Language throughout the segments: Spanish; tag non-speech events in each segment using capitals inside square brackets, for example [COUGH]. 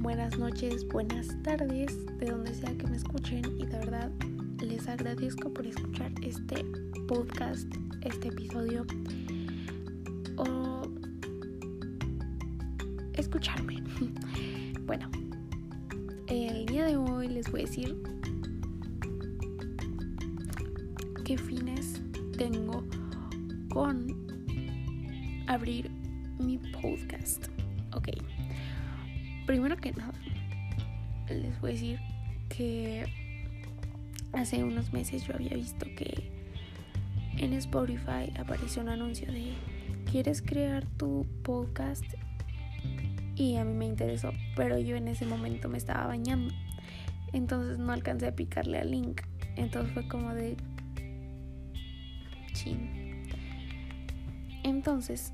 buenas noches, buenas tardes, de donde sea que me escuchen y de verdad les agradezco por escuchar este podcast, este episodio o escucharme. [LAUGHS] Bueno, el día de hoy les voy a decir qué fines tengo con abrir mi podcast. Ok, primero que nada, les voy a decir que hace unos meses yo había visto que en Spotify apareció un anuncio de ¿quieres crear tu podcast? Y a mí me interesó, pero yo en ese momento me estaba bañando. Entonces no alcancé a picarle al link. Entonces fue como de... Chin. Entonces,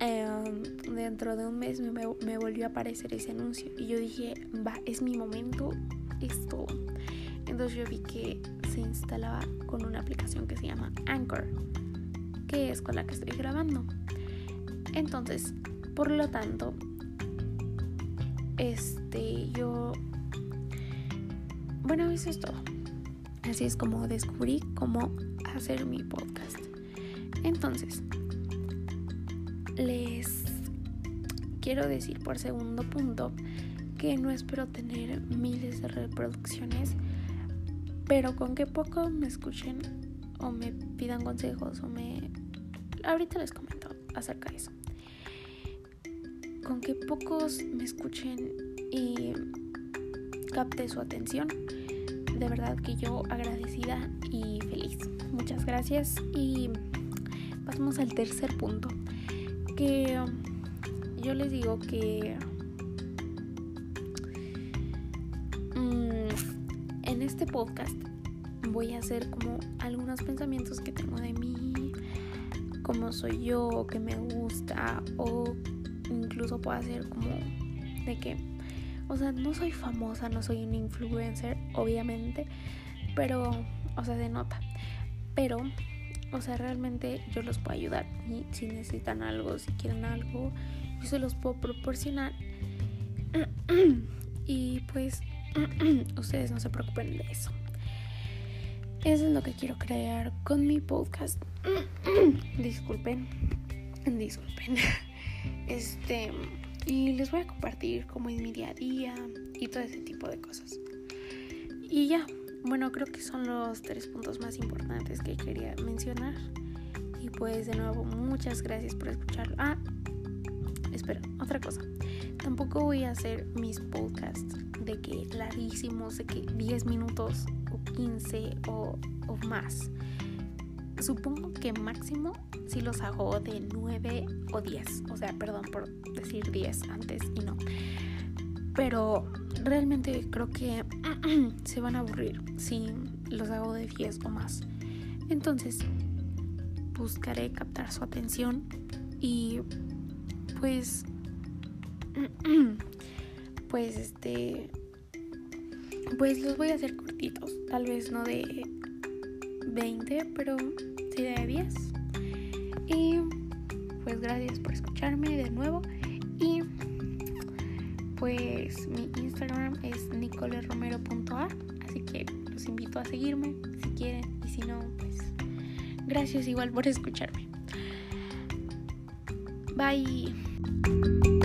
em, dentro de un mes me, me, volvió a aparecer ese anuncio. Y yo dije, va, es mi momento, es todo. Entonces yo vi que se instalaba con una aplicación que se llama Anchor, que es con la que estoy grabando. Entonces, por lo tanto, este, yo, bueno, eso es todo. Así es como descubrí cómo hacer mi podcast. Entonces, les quiero decir por segundo punto que no espero tener miles de reproducciones, pero con que poco me escuchen o me pidan consejos o me... Ahorita les comento acerca de eso con que pocos me escuchen y capte su atención. De verdad que yo agradecida y feliz. Muchas gracias y pasamos al tercer punto. Que yo les digo que mm, en este podcast voy a hacer como algunos pensamientos que tengo de mí, cómo soy yo, que me gusta o incluso puedo hacer como de que, o sea, no soy famosa, no soy un influencer, obviamente, pero, o sea, se nota. Pero, o sea, realmente yo los puedo ayudar. Y si necesitan algo, si quieren algo, yo se los puedo proporcionar. [CLEARS THROAT] y pues, [CLEARS THROAT] ustedes no se preocupen de eso. Eso es lo que quiero crear con mi podcast. [CLEARS THROAT] disculpen, disculpen. [LAUGHS] Este, y les voy a compartir cómo es mi día a día y todo ese tipo de cosas. Y ya, bueno, creo que son los tres puntos más importantes que quería mencionar. Y pues de nuevo, muchas gracias por escucharlo. Ah, espera, otra cosa. Tampoco voy a hacer mis podcasts de que larguísimos, de que 10 minutos o 15 o, o más. Supongo que máximo si los hago de 9 o 10. O sea, perdón por decir 10 antes y no. Pero realmente creo que [CLEARS THROAT] se van a aburrir si los hago de 10 o más. Entonces, buscaré captar su atención y pues [CLEARS THROAT] pues este pues los voy a hacer cortitos, tal vez no de 20, pero sí de 10. Y pues gracias por escucharme de nuevo. Y pues mi es nicoleromero.a. Así que los invito a seguirme si quieren. Y si no, pues gracias igual por escucharme. Bye.